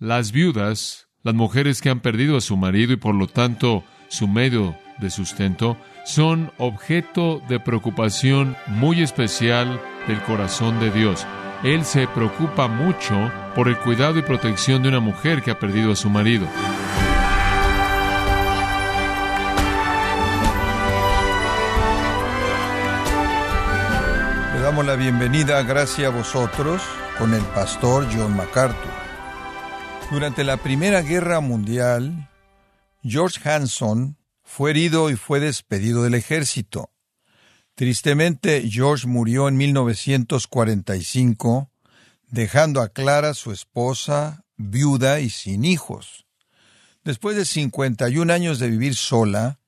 las viudas, las mujeres que han perdido a su marido y por lo tanto su medio de sustento, son objeto de preocupación muy especial del corazón de Dios. Él se preocupa mucho por el cuidado y protección de una mujer que ha perdido a su marido. Le damos la bienvenida, gracias a vosotros, con el pastor John MacArthur. Durante la Primera Guerra Mundial, George Hanson fue herido y fue despedido del ejército. Tristemente, George murió en 1945, dejando a Clara, su esposa, viuda y sin hijos. Después de 51 años de vivir sola,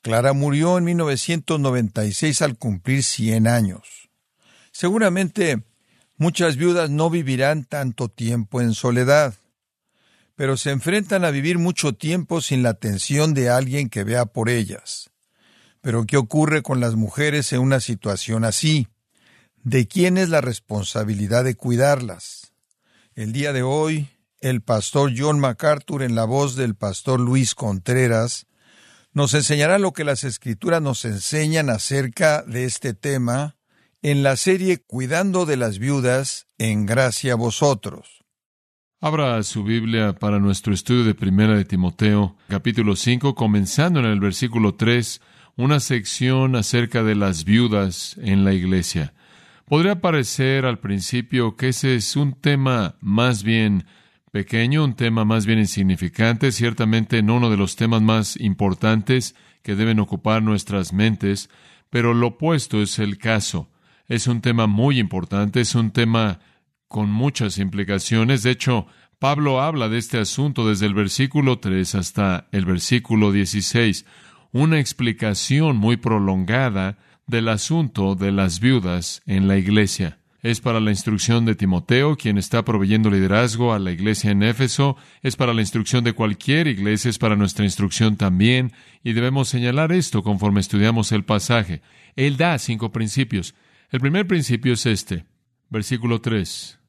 Clara murió en 1996 al cumplir 100 años. Seguramente muchas viudas no vivirán tanto tiempo en soledad, pero se enfrentan a vivir mucho tiempo sin la atención de alguien que vea por ellas. Pero ¿qué ocurre con las mujeres en una situación así? ¿De quién es la responsabilidad de cuidarlas? El día de hoy, el pastor John MacArthur, en la voz del pastor Luis Contreras, nos enseñará lo que las escrituras nos enseñan acerca de este tema en la serie Cuidando de las viudas en gracia a vosotros. Abra su Biblia para nuestro estudio de Primera de Timoteo, capítulo 5, comenzando en el versículo 3, una sección acerca de las viudas en la iglesia. Podría parecer al principio que ese es un tema más bien pequeño, un tema más bien insignificante, ciertamente no uno de los temas más importantes que deben ocupar nuestras mentes, pero lo opuesto es el caso. Es un tema muy importante, es un tema con muchas implicaciones. De hecho, Pablo habla de este asunto desde el versículo 3 hasta el versículo 16, una explicación muy prolongada del asunto de las viudas en la iglesia. Es para la instrucción de Timoteo, quien está proveyendo liderazgo a la iglesia en Éfeso, es para la instrucción de cualquier iglesia, es para nuestra instrucción también, y debemos señalar esto conforme estudiamos el pasaje. Él da cinco principios. El primer principio es este, versículo 3.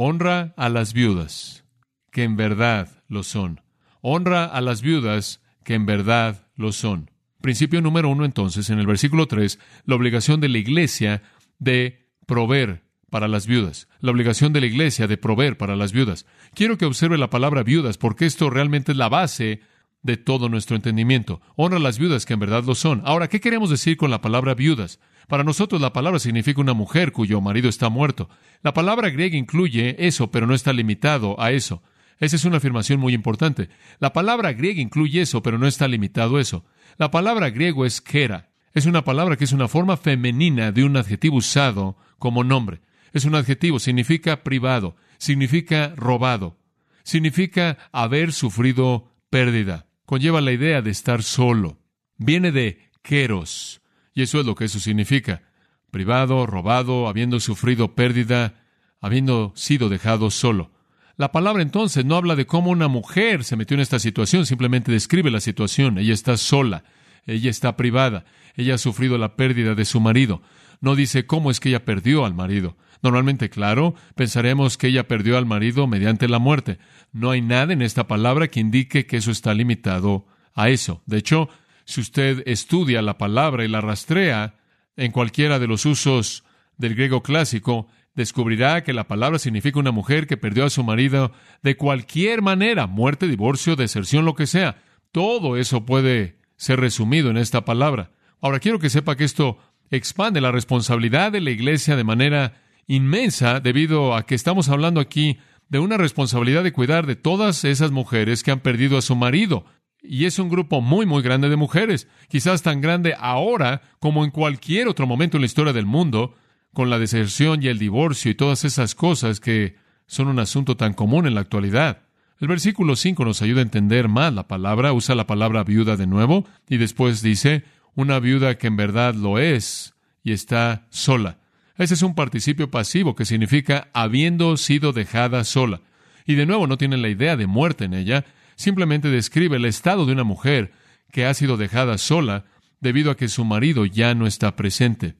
Honra a las viudas, que en verdad lo son. Honra a las viudas, que en verdad lo son. Principio número uno, entonces, en el versículo 3, la obligación de la iglesia de proveer para las viudas, la obligación de la iglesia de proveer para las viudas. Quiero que observe la palabra viudas, porque esto realmente es la base de todo nuestro entendimiento. Honra a las viudas que en verdad lo son. Ahora, ¿qué queremos decir con la palabra viudas? Para nosotros la palabra significa una mujer cuyo marido está muerto. La palabra griega incluye eso, pero no está limitado a eso. Esa es una afirmación muy importante. La palabra griega incluye eso, pero no está limitado a eso. La palabra griego es kera. Es una palabra que es una forma femenina de un adjetivo usado como nombre. Es un adjetivo, significa privado, significa robado, significa haber sufrido pérdida. Conlleva la idea de estar solo. Viene de keros, y eso es lo que eso significa. Privado, robado, habiendo sufrido pérdida, habiendo sido dejado solo. La palabra entonces no habla de cómo una mujer se metió en esta situación, simplemente describe la situación. Ella está sola, ella está privada, ella ha sufrido la pérdida de su marido. No dice cómo es que ella perdió al marido. Normalmente, claro, pensaremos que ella perdió al marido mediante la muerte. No hay nada en esta palabra que indique que eso está limitado a eso. De hecho, si usted estudia la palabra y la rastrea en cualquiera de los usos del griego clásico, descubrirá que la palabra significa una mujer que perdió a su marido de cualquier manera, muerte, divorcio, deserción, lo que sea. Todo eso puede ser resumido en esta palabra. Ahora quiero que sepa que esto expande la responsabilidad de la iglesia de manera inmensa debido a que estamos hablando aquí de una responsabilidad de cuidar de todas esas mujeres que han perdido a su marido. Y es un grupo muy, muy grande de mujeres, quizás tan grande ahora como en cualquier otro momento en la historia del mundo, con la deserción y el divorcio y todas esas cosas que son un asunto tan común en la actualidad. El versículo 5 nos ayuda a entender más la palabra, usa la palabra viuda de nuevo, y después dice, una viuda que en verdad lo es y está sola. Ese es un participio pasivo que significa habiendo sido dejada sola. Y de nuevo no tiene la idea de muerte en ella, simplemente describe el estado de una mujer que ha sido dejada sola debido a que su marido ya no está presente.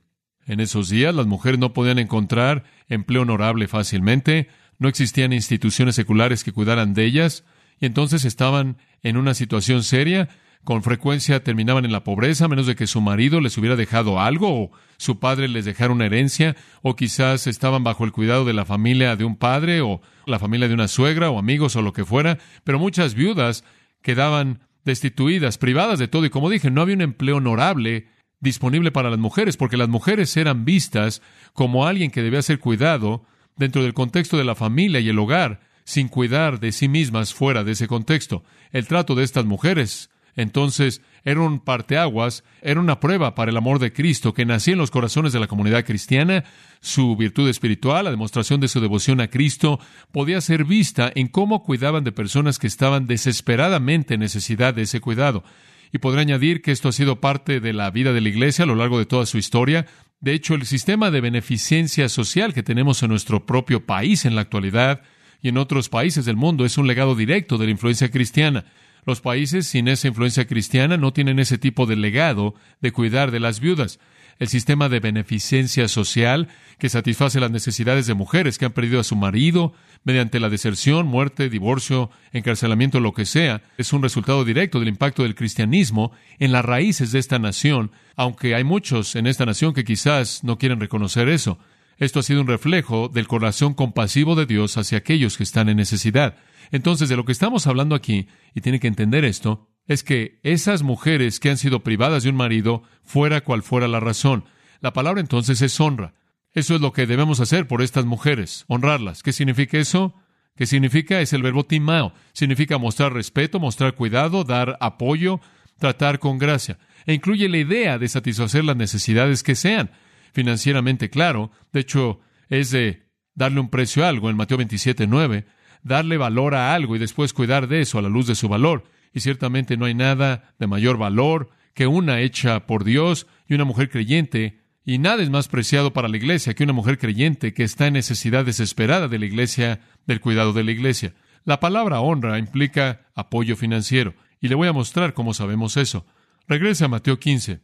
En esos días las mujeres no podían encontrar empleo honorable fácilmente, no existían instituciones seculares que cuidaran de ellas, y entonces estaban en una situación seria, con frecuencia terminaban en la pobreza, a menos de que su marido les hubiera dejado algo, o su padre les dejara una herencia, o quizás estaban bajo el cuidado de la familia de un padre, o la familia de una suegra, o amigos, o lo que fuera, pero muchas viudas quedaban destituidas, privadas de todo, y como dije, no había un empleo honorable disponible para las mujeres, porque las mujeres eran vistas como alguien que debía ser cuidado dentro del contexto de la familia y el hogar, sin cuidar de sí mismas fuera de ese contexto. El trato de estas mujeres, entonces, era un parteaguas, era una prueba para el amor de Cristo que nacía en los corazones de la comunidad cristiana, su virtud espiritual, la demostración de su devoción a Cristo, podía ser vista en cómo cuidaban de personas que estaban desesperadamente en necesidad de ese cuidado. Y podré añadir que esto ha sido parte de la vida de la Iglesia a lo largo de toda su historia. De hecho, el sistema de beneficencia social que tenemos en nuestro propio país en la actualidad y en otros países del mundo es un legado directo de la influencia cristiana. Los países sin esa influencia cristiana no tienen ese tipo de legado de cuidar de las viudas. El sistema de beneficencia social que satisface las necesidades de mujeres que han perdido a su marido mediante la deserción, muerte, divorcio, encarcelamiento, lo que sea, es un resultado directo del impacto del cristianismo en las raíces de esta nación, aunque hay muchos en esta nación que quizás no quieren reconocer eso. Esto ha sido un reflejo del corazón compasivo de Dios hacia aquellos que están en necesidad. Entonces, de lo que estamos hablando aquí, y tiene que entender esto, es que esas mujeres que han sido privadas de un marido, fuera cual fuera la razón, la palabra entonces es honra. Eso es lo que debemos hacer por estas mujeres, honrarlas. ¿Qué significa eso? ¿Qué significa? Es el verbo timao. Significa mostrar respeto, mostrar cuidado, dar apoyo, tratar con gracia. E incluye la idea de satisfacer las necesidades que sean financieramente claro. De hecho, es de darle un precio a algo en Mateo 27, 9, darle valor a algo y después cuidar de eso a la luz de su valor. Y ciertamente no hay nada de mayor valor que una hecha por Dios y una mujer creyente, y nada es más preciado para la iglesia que una mujer creyente que está en necesidad desesperada de la iglesia, del cuidado de la iglesia. La palabra honra implica apoyo financiero, y le voy a mostrar cómo sabemos eso. Regrese a Mateo 15.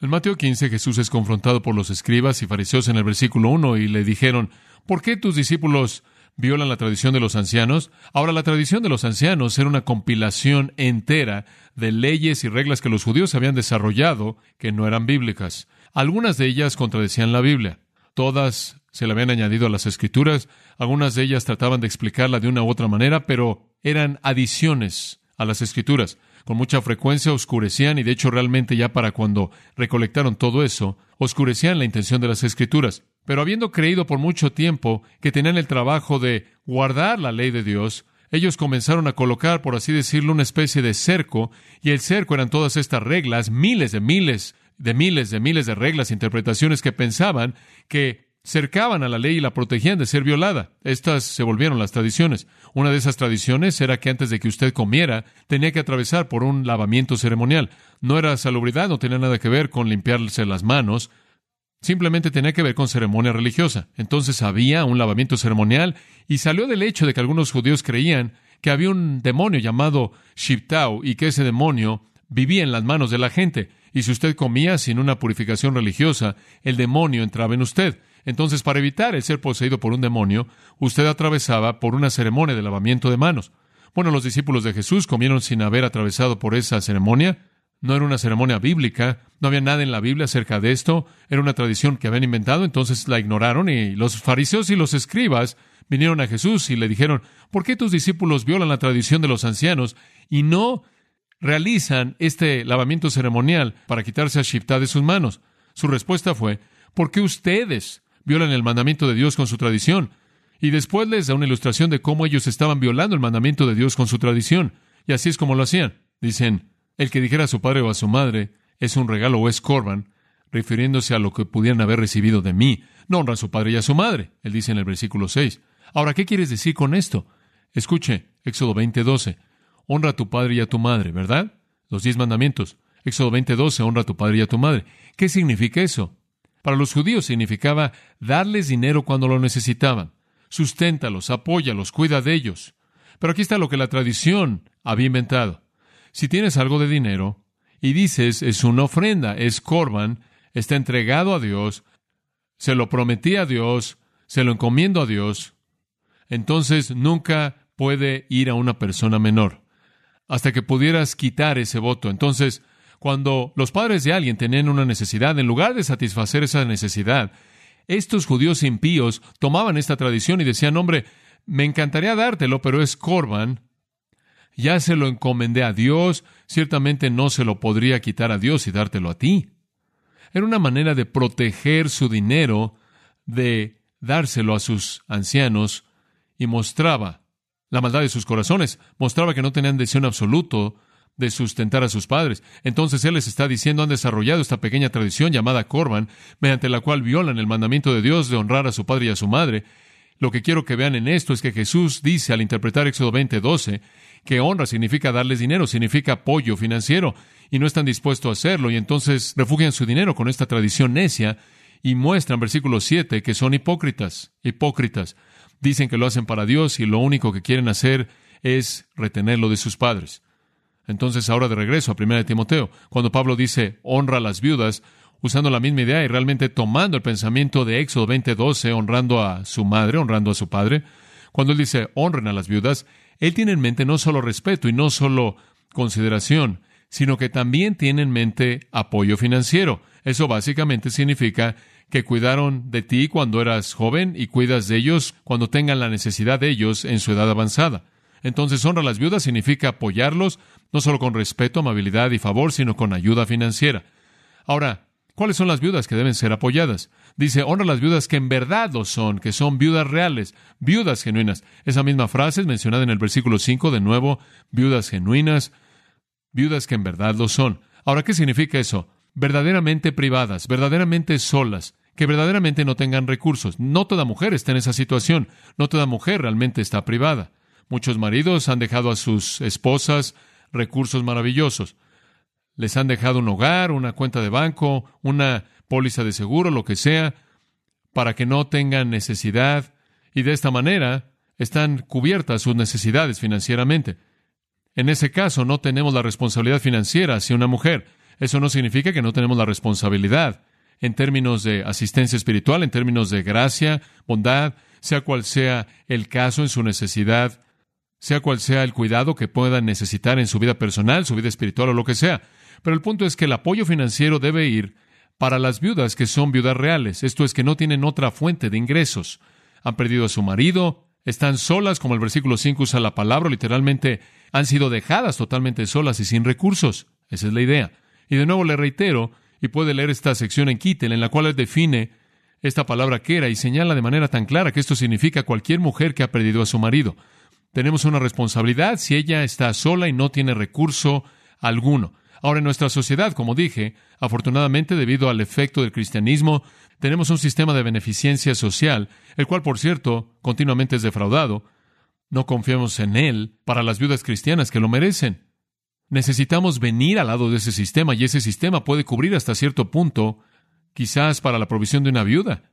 En Mateo 15 Jesús es confrontado por los escribas y fariseos en el versículo 1 y le dijeron, ¿por qué tus discípulos violan la tradición de los ancianos? Ahora, la tradición de los ancianos era una compilación entera de leyes y reglas que los judíos habían desarrollado que no eran bíblicas. Algunas de ellas contradecían la Biblia. Todas se le habían añadido a las escrituras. Algunas de ellas trataban de explicarla de una u otra manera, pero eran adiciones a las escrituras con mucha frecuencia oscurecían, y de hecho realmente ya para cuando recolectaron todo eso, oscurecían la intención de las escrituras. Pero habiendo creído por mucho tiempo que tenían el trabajo de guardar la ley de Dios, ellos comenzaron a colocar, por así decirlo, una especie de cerco, y el cerco eran todas estas reglas, miles de miles de miles de miles de reglas interpretaciones que pensaban que cercaban a la ley y la protegían de ser violada. Estas se volvieron las tradiciones. Una de esas tradiciones era que antes de que usted comiera, tenía que atravesar por un lavamiento ceremonial. No era salubridad, no tenía nada que ver con limpiarse las manos, simplemente tenía que ver con ceremonia religiosa. Entonces había un lavamiento ceremonial y salió del hecho de que algunos judíos creían que había un demonio llamado Shiptau y que ese demonio vivía en las manos de la gente. Y si usted comía sin una purificación religiosa, el demonio entraba en usted. Entonces, para evitar el ser poseído por un demonio, usted atravesaba por una ceremonia de lavamiento de manos. Bueno, los discípulos de Jesús comieron sin haber atravesado por esa ceremonia. No era una ceremonia bíblica, no había nada en la Biblia acerca de esto, era una tradición que habían inventado, entonces la ignoraron y los fariseos y los escribas vinieron a Jesús y le dijeron, ¿por qué tus discípulos violan la tradición de los ancianos y no realizan este lavamiento ceremonial para quitarse a Shipta de sus manos? Su respuesta fue, ¿por qué ustedes violan el mandamiento de Dios con su tradición. Y después les da una ilustración de cómo ellos estaban violando el mandamiento de Dios con su tradición. Y así es como lo hacían. Dicen, el que dijera a su padre o a su madre, es un regalo o es corban, refiriéndose a lo que pudieran haber recibido de mí, no honra a su padre y a su madre. Él dice en el versículo 6. Ahora, ¿qué quieres decir con esto? Escuche, Éxodo 20:12. Honra a tu padre y a tu madre, ¿verdad? Los diez mandamientos. Éxodo 20:12, honra a tu padre y a tu madre. ¿Qué significa eso? Para los judíos significaba darles dinero cuando lo necesitaban. Susténtalos, apóyalos, cuida de ellos. Pero aquí está lo que la tradición había inventado. Si tienes algo de dinero y dices es una ofrenda, es corban, está entregado a Dios, se lo prometí a Dios, se lo encomiendo a Dios, entonces nunca puede ir a una persona menor hasta que pudieras quitar ese voto. Entonces, cuando los padres de alguien tenían una necesidad, en lugar de satisfacer esa necesidad, estos judíos impíos tomaban esta tradición y decían, hombre, me encantaría dártelo, pero es Corban, ya se lo encomendé a Dios, ciertamente no se lo podría quitar a Dios y dártelo a ti. Era una manera de proteger su dinero, de dárselo a sus ancianos, y mostraba la maldad de sus corazones, mostraba que no tenían deseo absoluto de sustentar a sus padres. Entonces Él les está diciendo, han desarrollado esta pequeña tradición llamada Corban, mediante la cual violan el mandamiento de Dios de honrar a su padre y a su madre. Lo que quiero que vean en esto es que Jesús dice al interpretar Éxodo 20, 12, que honra significa darles dinero, significa apoyo financiero, y no están dispuestos a hacerlo, y entonces refugian su dinero con esta tradición necia y muestran, versículo 7, que son hipócritas, hipócritas. Dicen que lo hacen para Dios y lo único que quieren hacer es retenerlo de sus padres. Entonces, ahora de regreso a 1 de Timoteo, cuando Pablo dice honra a las viudas, usando la misma idea y realmente tomando el pensamiento de Éxodo 20:12, honrando a su madre, honrando a su padre, cuando él dice honren a las viudas, él tiene en mente no solo respeto y no solo consideración, sino que también tiene en mente apoyo financiero. Eso básicamente significa que cuidaron de ti cuando eras joven y cuidas de ellos cuando tengan la necesidad de ellos en su edad avanzada. Entonces, honra a las viudas significa apoyarlos, no solo con respeto, amabilidad y favor, sino con ayuda financiera. Ahora, ¿cuáles son las viudas que deben ser apoyadas? Dice, honra a las viudas que en verdad lo son, que son viudas reales, viudas genuinas. Esa misma frase es mencionada en el versículo 5, de nuevo, viudas genuinas, viudas que en verdad lo son. Ahora, ¿qué significa eso? Verdaderamente privadas, verdaderamente solas, que verdaderamente no tengan recursos. No toda mujer está en esa situación, no toda mujer realmente está privada. Muchos maridos han dejado a sus esposas recursos maravillosos. Les han dejado un hogar, una cuenta de banco, una póliza de seguro, lo que sea, para que no tengan necesidad y de esta manera están cubiertas sus necesidades financieramente. En ese caso no tenemos la responsabilidad financiera hacia una mujer. Eso no significa que no tenemos la responsabilidad en términos de asistencia espiritual, en términos de gracia, bondad, sea cual sea el caso en su necesidad sea cual sea el cuidado que puedan necesitar en su vida personal, su vida espiritual o lo que sea. Pero el punto es que el apoyo financiero debe ir para las viudas que son viudas reales, esto es que no tienen otra fuente de ingresos. Han perdido a su marido, están solas, como el versículo 5 usa la palabra, literalmente han sido dejadas totalmente solas y sin recursos. Esa es la idea. Y de nuevo le reitero, y puede leer esta sección en Kittel, en la cual él define esta palabra que era y señala de manera tan clara que esto significa cualquier mujer que ha perdido a su marido tenemos una responsabilidad si ella está sola y no tiene recurso alguno. Ahora, en nuestra sociedad, como dije, afortunadamente, debido al efecto del cristianismo, tenemos un sistema de beneficencia social, el cual, por cierto, continuamente es defraudado. No confiamos en él para las viudas cristianas que lo merecen. Necesitamos venir al lado de ese sistema y ese sistema puede cubrir hasta cierto punto, quizás para la provisión de una viuda.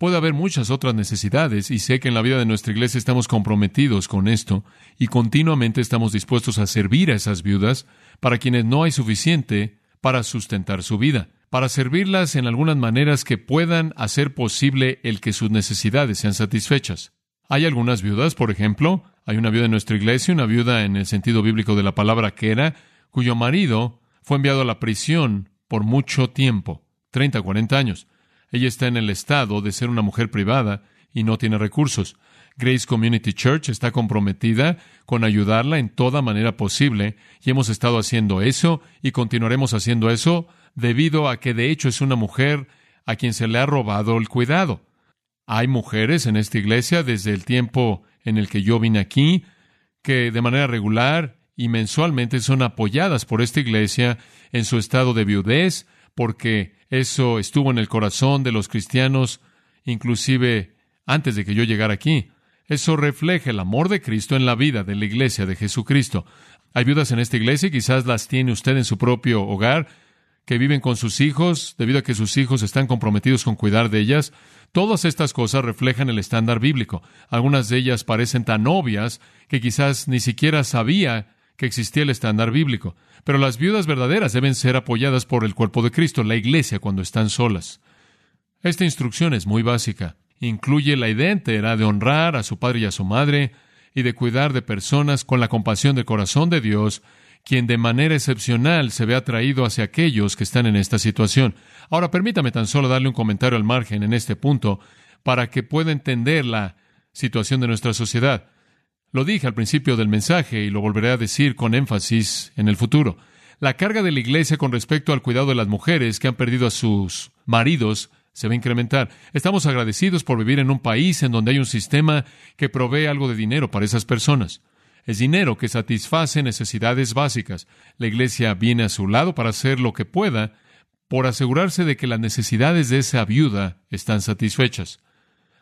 Puede haber muchas otras necesidades y sé que en la vida de nuestra iglesia estamos comprometidos con esto y continuamente estamos dispuestos a servir a esas viudas para quienes no hay suficiente para sustentar su vida, para servirlas en algunas maneras que puedan hacer posible el que sus necesidades sean satisfechas. Hay algunas viudas, por ejemplo, hay una viuda en nuestra iglesia, una viuda en el sentido bíblico de la palabra que era, cuyo marido fue enviado a la prisión por mucho tiempo, 30, 40 años. Ella está en el estado de ser una mujer privada y no tiene recursos. Grace Community Church está comprometida con ayudarla en toda manera posible y hemos estado haciendo eso y continuaremos haciendo eso debido a que de hecho es una mujer a quien se le ha robado el cuidado. Hay mujeres en esta iglesia desde el tiempo en el que yo vine aquí que de manera regular y mensualmente son apoyadas por esta iglesia en su estado de viudez porque eso estuvo en el corazón de los cristianos, inclusive antes de que yo llegara aquí. Eso refleja el amor de Cristo en la vida de la iglesia de Jesucristo. Hay viudas en esta iglesia, quizás las tiene usted en su propio hogar, que viven con sus hijos, debido a que sus hijos están comprometidos con cuidar de ellas. Todas estas cosas reflejan el estándar bíblico. Algunas de ellas parecen tan obvias que quizás ni siquiera sabía que existía el estándar bíblico. Pero las viudas verdaderas deben ser apoyadas por el cuerpo de Cristo, la iglesia, cuando están solas. Esta instrucción es muy básica incluye la idea entera de honrar a su padre y a su madre y de cuidar de personas con la compasión del corazón de Dios, quien de manera excepcional se ve atraído hacia aquellos que están en esta situación. Ahora permítame tan solo darle un comentario al margen en este punto para que pueda entender la situación de nuestra sociedad. Lo dije al principio del mensaje y lo volveré a decir con énfasis en el futuro. La carga de la Iglesia con respecto al cuidado de las mujeres que han perdido a sus maridos se va a incrementar. Estamos agradecidos por vivir en un país en donde hay un sistema que provee algo de dinero para esas personas. Es dinero que satisface necesidades básicas. La Iglesia viene a su lado para hacer lo que pueda por asegurarse de que las necesidades de esa viuda están satisfechas.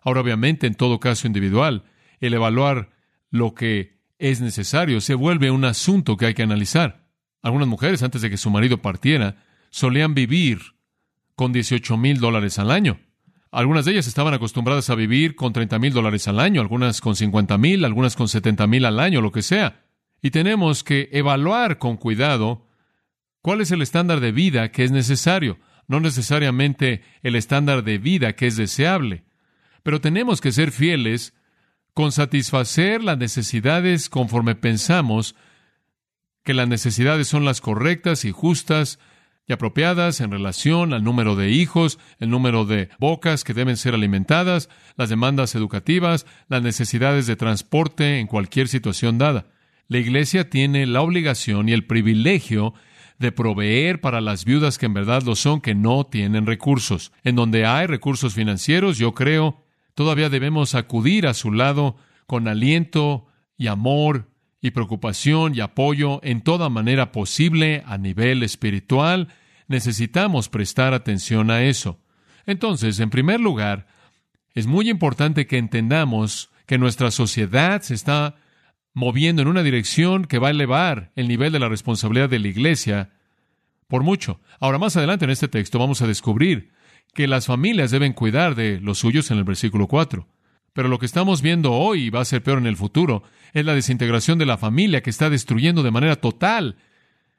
Ahora, obviamente, en todo caso individual, el evaluar lo que es necesario se vuelve un asunto que hay que analizar. Algunas mujeres, antes de que su marido partiera, solían vivir con 18 mil dólares al año. Algunas de ellas estaban acostumbradas a vivir con 30 mil dólares al año, algunas con 50 mil, algunas con 70 mil al año, lo que sea. Y tenemos que evaluar con cuidado cuál es el estándar de vida que es necesario, no necesariamente el estándar de vida que es deseable. Pero tenemos que ser fieles con satisfacer las necesidades conforme pensamos que las necesidades son las correctas y justas y apropiadas en relación al número de hijos, el número de bocas que deben ser alimentadas, las demandas educativas, las necesidades de transporte en cualquier situación dada. La Iglesia tiene la obligación y el privilegio de proveer para las viudas que en verdad lo son, que no tienen recursos. En donde hay recursos financieros, yo creo Todavía debemos acudir a su lado con aliento y amor y preocupación y apoyo en toda manera posible a nivel espiritual. Necesitamos prestar atención a eso. Entonces, en primer lugar, es muy importante que entendamos que nuestra sociedad se está moviendo en una dirección que va a elevar el nivel de la responsabilidad de la Iglesia por mucho. Ahora, más adelante en este texto vamos a descubrir que las familias deben cuidar de los suyos en el versículo 4. Pero lo que estamos viendo hoy y va a ser peor en el futuro es la desintegración de la familia que está destruyendo de manera total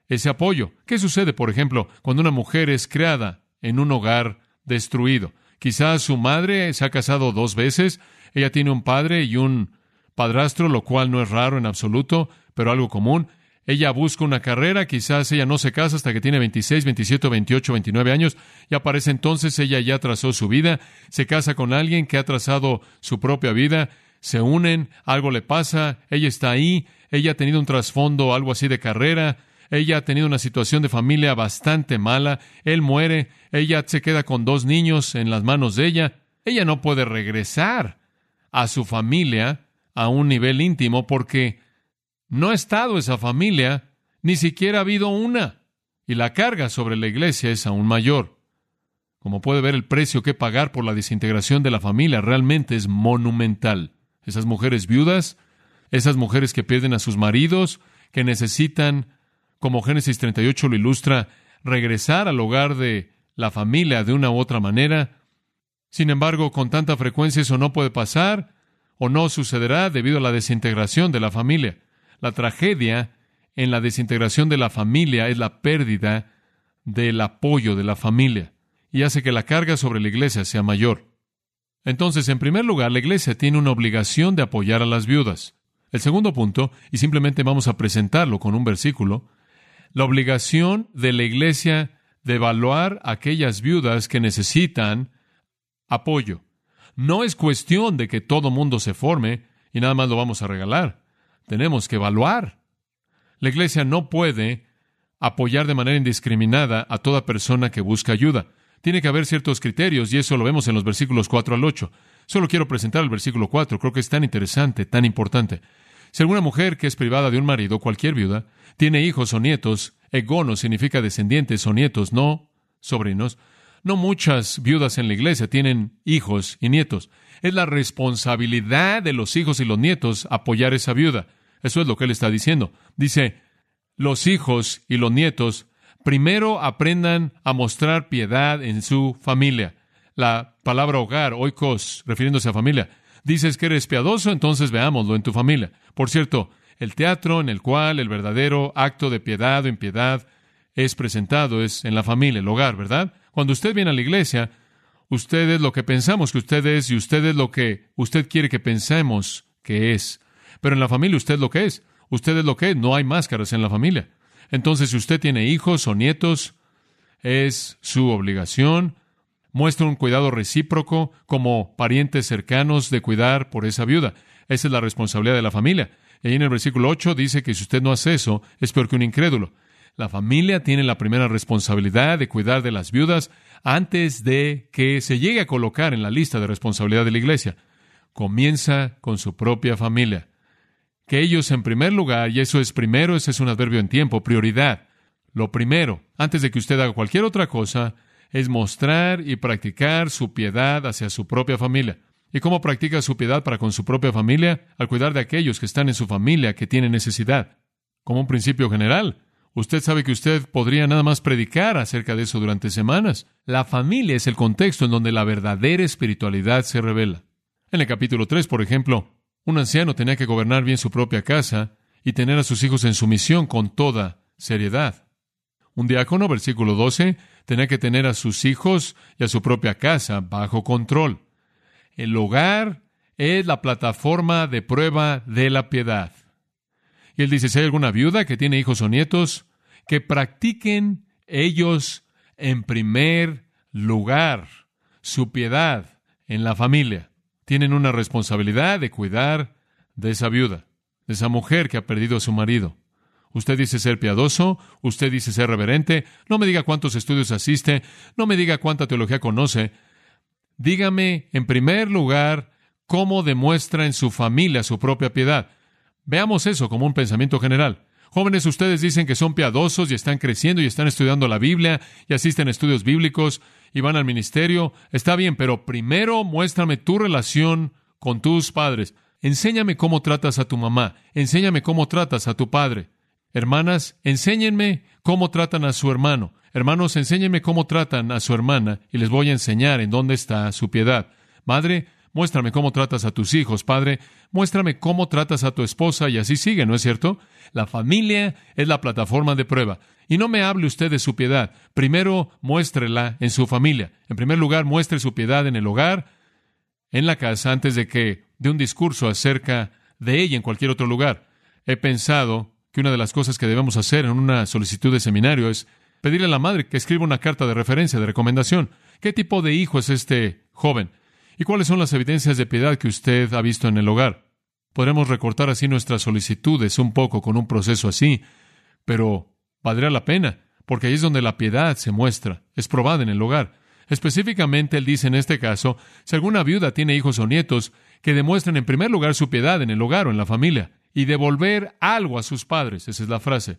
ese apoyo. ¿Qué sucede, por ejemplo, cuando una mujer es creada en un hogar destruido? Quizás su madre se ha casado dos veces, ella tiene un padre y un padrastro, lo cual no es raro en absoluto, pero algo común. Ella busca una carrera, quizás ella no se casa hasta que tiene 26, 27, 28, 29 años, y aparece entonces ella ya trazó su vida, se casa con alguien que ha trazado su propia vida, se unen, algo le pasa, ella está ahí, ella ha tenido un trasfondo, algo así de carrera, ella ha tenido una situación de familia bastante mala, él muere, ella se queda con dos niños en las manos de ella, ella no puede regresar a su familia a un nivel íntimo porque no ha estado esa familia, ni siquiera ha habido una. Y la carga sobre la iglesia es aún mayor. Como puede ver, el precio que pagar por la desintegración de la familia realmente es monumental. Esas mujeres viudas, esas mujeres que pierden a sus maridos, que necesitan, como Génesis 38 lo ilustra, regresar al hogar de la familia de una u otra manera. Sin embargo, con tanta frecuencia eso no puede pasar o no sucederá debido a la desintegración de la familia. La tragedia en la desintegración de la familia es la pérdida del apoyo de la familia y hace que la carga sobre la iglesia sea mayor. Entonces, en primer lugar, la iglesia tiene una obligación de apoyar a las viudas. El segundo punto, y simplemente vamos a presentarlo con un versículo, la obligación de la iglesia de evaluar a aquellas viudas que necesitan apoyo. No es cuestión de que todo mundo se forme y nada más lo vamos a regalar. Tenemos que evaluar. La iglesia no puede apoyar de manera indiscriminada a toda persona que busca ayuda. Tiene que haber ciertos criterios y eso lo vemos en los versículos 4 al 8. Solo quiero presentar el versículo 4, creo que es tan interesante, tan importante. Si alguna mujer que es privada de un marido, cualquier viuda, tiene hijos o nietos, egono significa descendientes o nietos, no sobrinos, no muchas viudas en la iglesia tienen hijos y nietos. Es la responsabilidad de los hijos y los nietos apoyar a esa viuda. Eso es lo que él está diciendo. Dice, los hijos y los nietos primero aprendan a mostrar piedad en su familia. La palabra hogar, oikos, refiriéndose a familia. Dices que eres piadoso, entonces veámoslo en tu familia. Por cierto, el teatro en el cual el verdadero acto de piedad o impiedad es presentado es en la familia, el hogar, ¿verdad? Cuando usted viene a la iglesia, Usted es lo que pensamos que usted es y usted es lo que usted quiere que pensemos que es. Pero en la familia usted es lo que es. Usted es lo que es. No hay máscaras en la familia. Entonces, si usted tiene hijos o nietos, es su obligación. Muestra un cuidado recíproco como parientes cercanos de cuidar por esa viuda. Esa es la responsabilidad de la familia. Y ahí en el versículo 8 dice que si usted no hace eso, es peor que un incrédulo. La familia tiene la primera responsabilidad de cuidar de las viudas antes de que se llegue a colocar en la lista de responsabilidad de la iglesia. Comienza con su propia familia. Que ellos en primer lugar, y eso es primero, ese es un adverbio en tiempo, prioridad. Lo primero, antes de que usted haga cualquier otra cosa, es mostrar y practicar su piedad hacia su propia familia. ¿Y cómo practica su piedad para con su propia familia? Al cuidar de aquellos que están en su familia que tienen necesidad. Como un principio general, Usted sabe que usted podría nada más predicar acerca de eso durante semanas. La familia es el contexto en donde la verdadera espiritualidad se revela. En el capítulo 3, por ejemplo, un anciano tenía que gobernar bien su propia casa y tener a sus hijos en sumisión con toda seriedad. Un diácono, versículo 12, tenía que tener a sus hijos y a su propia casa bajo control. El hogar es la plataforma de prueba de la piedad. Y él dice, si hay alguna viuda que tiene hijos o nietos, que practiquen ellos en primer lugar su piedad en la familia. Tienen una responsabilidad de cuidar de esa viuda, de esa mujer que ha perdido a su marido. Usted dice ser piadoso, usted dice ser reverente, no me diga cuántos estudios asiste, no me diga cuánta teología conoce. Dígame, en primer lugar, cómo demuestra en su familia su propia piedad. Veamos eso como un pensamiento general. Jóvenes, ustedes dicen que son piadosos y están creciendo y están estudiando la Biblia y asisten a estudios bíblicos y van al ministerio. Está bien, pero primero muéstrame tu relación con tus padres. Enséñame cómo tratas a tu mamá. Enséñame cómo tratas a tu padre. Hermanas, enséñenme cómo tratan a su hermano. Hermanos, enséñenme cómo tratan a su hermana y les voy a enseñar en dónde está su piedad. Madre, Muéstrame cómo tratas a tus hijos, Padre. Muéstrame cómo tratas a tu esposa y así sigue, ¿no es cierto? La familia es la plataforma de prueba. Y no me hable usted de su piedad. Primero, muéstrela en su familia. En primer lugar, muestre su piedad en el hogar, en la casa, antes de que dé un discurso acerca de ella en cualquier otro lugar. He pensado que una de las cosas que debemos hacer en una solicitud de seminario es pedirle a la madre que escriba una carta de referencia, de recomendación. ¿Qué tipo de hijo es este joven? ¿Y cuáles son las evidencias de piedad que usted ha visto en el hogar? Podremos recortar así nuestras solicitudes un poco con un proceso así, pero valdría la pena, porque ahí es donde la piedad se muestra, es probada en el hogar. Específicamente, él dice en este caso, si alguna viuda tiene hijos o nietos, que demuestren en primer lugar su piedad en el hogar o en la familia, y devolver algo a sus padres, esa es la frase.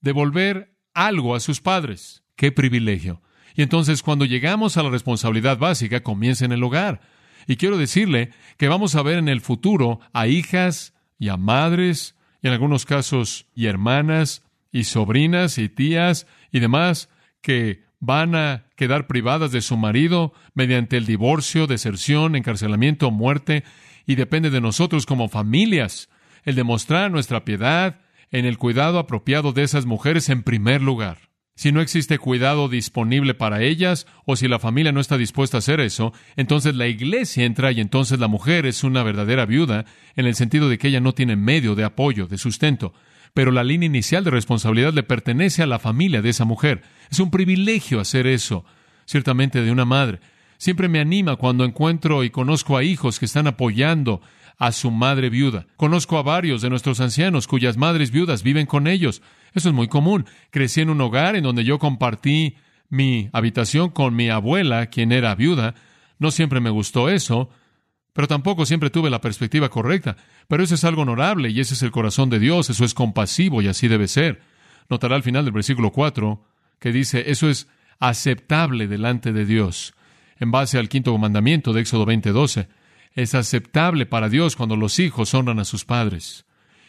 Devolver algo a sus padres. ¡Qué privilegio! Y entonces cuando llegamos a la responsabilidad básica, comienza en el hogar. Y quiero decirle que vamos a ver en el futuro a hijas y a madres, y en algunos casos y hermanas, y sobrinas y tías y demás, que van a quedar privadas de su marido mediante el divorcio, deserción, encarcelamiento muerte, y depende de nosotros como familias el demostrar nuestra piedad en el cuidado apropiado de esas mujeres en primer lugar si no existe cuidado disponible para ellas o si la familia no está dispuesta a hacer eso, entonces la iglesia entra y entonces la mujer es una verdadera viuda en el sentido de que ella no tiene medio de apoyo, de sustento. Pero la línea inicial de responsabilidad le pertenece a la familia de esa mujer. Es un privilegio hacer eso, ciertamente de una madre. Siempre me anima cuando encuentro y conozco a hijos que están apoyando a su madre viuda. Conozco a varios de nuestros ancianos cuyas madres viudas viven con ellos. Eso es muy común. Crecí en un hogar en donde yo compartí mi habitación con mi abuela, quien era viuda. No siempre me gustó eso, pero tampoco siempre tuve la perspectiva correcta. Pero eso es algo honorable y ese es el corazón de Dios, eso es compasivo y así debe ser. Notará al final del versículo 4 que dice, eso es aceptable delante de Dios. En base al quinto mandamiento de Éxodo 20:12, es aceptable para Dios cuando los hijos honran a sus padres.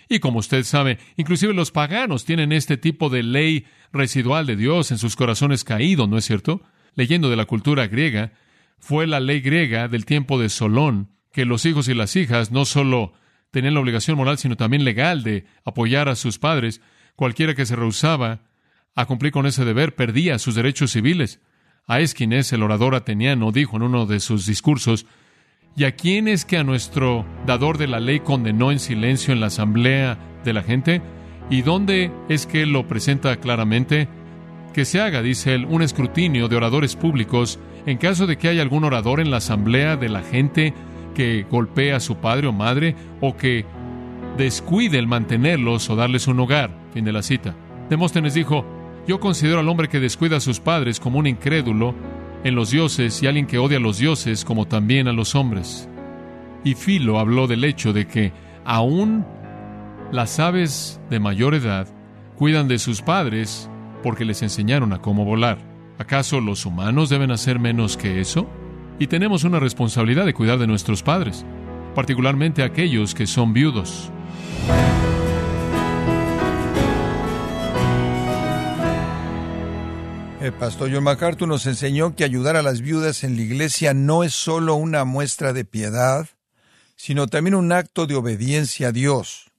Y como usted sabe, inclusive los paganos tienen este tipo de ley residual de Dios en sus corazones caídos, ¿no es cierto? Leyendo de la cultura griega, fue la ley griega del tiempo de Solón que los hijos y las hijas no solo tenían la obligación moral, sino también legal de apoyar a sus padres. Cualquiera que se rehusaba a cumplir con ese deber perdía sus derechos civiles. A Esquines, el orador ateniano, dijo en uno de sus discursos, ¿Y a quién es que a nuestro dador de la ley condenó en silencio en la asamblea de la gente? ¿Y dónde es que él lo presenta claramente? Que se haga, dice él, un escrutinio de oradores públicos en caso de que haya algún orador en la asamblea de la gente que golpea a su padre o madre o que descuide el mantenerlos o darles un hogar. Fin de la cita. Demóstenes dijo, yo considero al hombre que descuida a sus padres como un incrédulo en los dioses y alguien que odia a los dioses como también a los hombres. Y Filo habló del hecho de que aún las aves de mayor edad cuidan de sus padres porque les enseñaron a cómo volar. ¿Acaso los humanos deben hacer menos que eso? Y tenemos una responsabilidad de cuidar de nuestros padres, particularmente aquellos que son viudos. El pastor John MacArthur nos enseñó que ayudar a las viudas en la iglesia no es solo una muestra de piedad, sino también un acto de obediencia a Dios.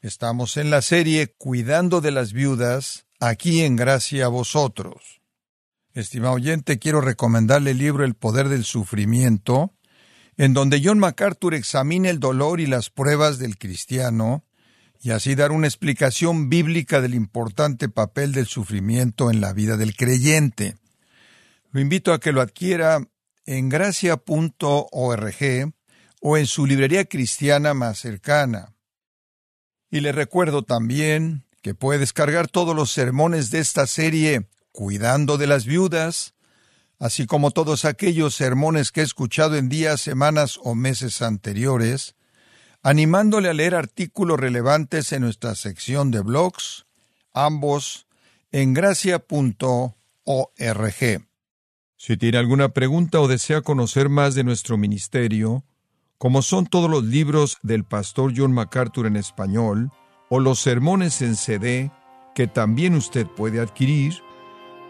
Estamos en la serie Cuidando de las viudas, aquí en gracia a vosotros. Estimado oyente, quiero recomendarle el libro El poder del sufrimiento, en donde John MacArthur examina el dolor y las pruebas del cristiano y así dar una explicación bíblica del importante papel del sufrimiento en la vida del creyente. Lo invito a que lo adquiera en gracia.org o en su librería cristiana más cercana. Y le recuerdo también que puede descargar todos los sermones de esta serie Cuidando de las viudas, así como todos aquellos sermones que he escuchado en días, semanas o meses anteriores, animándole a leer artículos relevantes en nuestra sección de blogs, ambos en gracia.org. Si tiene alguna pregunta o desea conocer más de nuestro ministerio, como son todos los libros del pastor John MacArthur en español, o los sermones en CD, que también usted puede adquirir,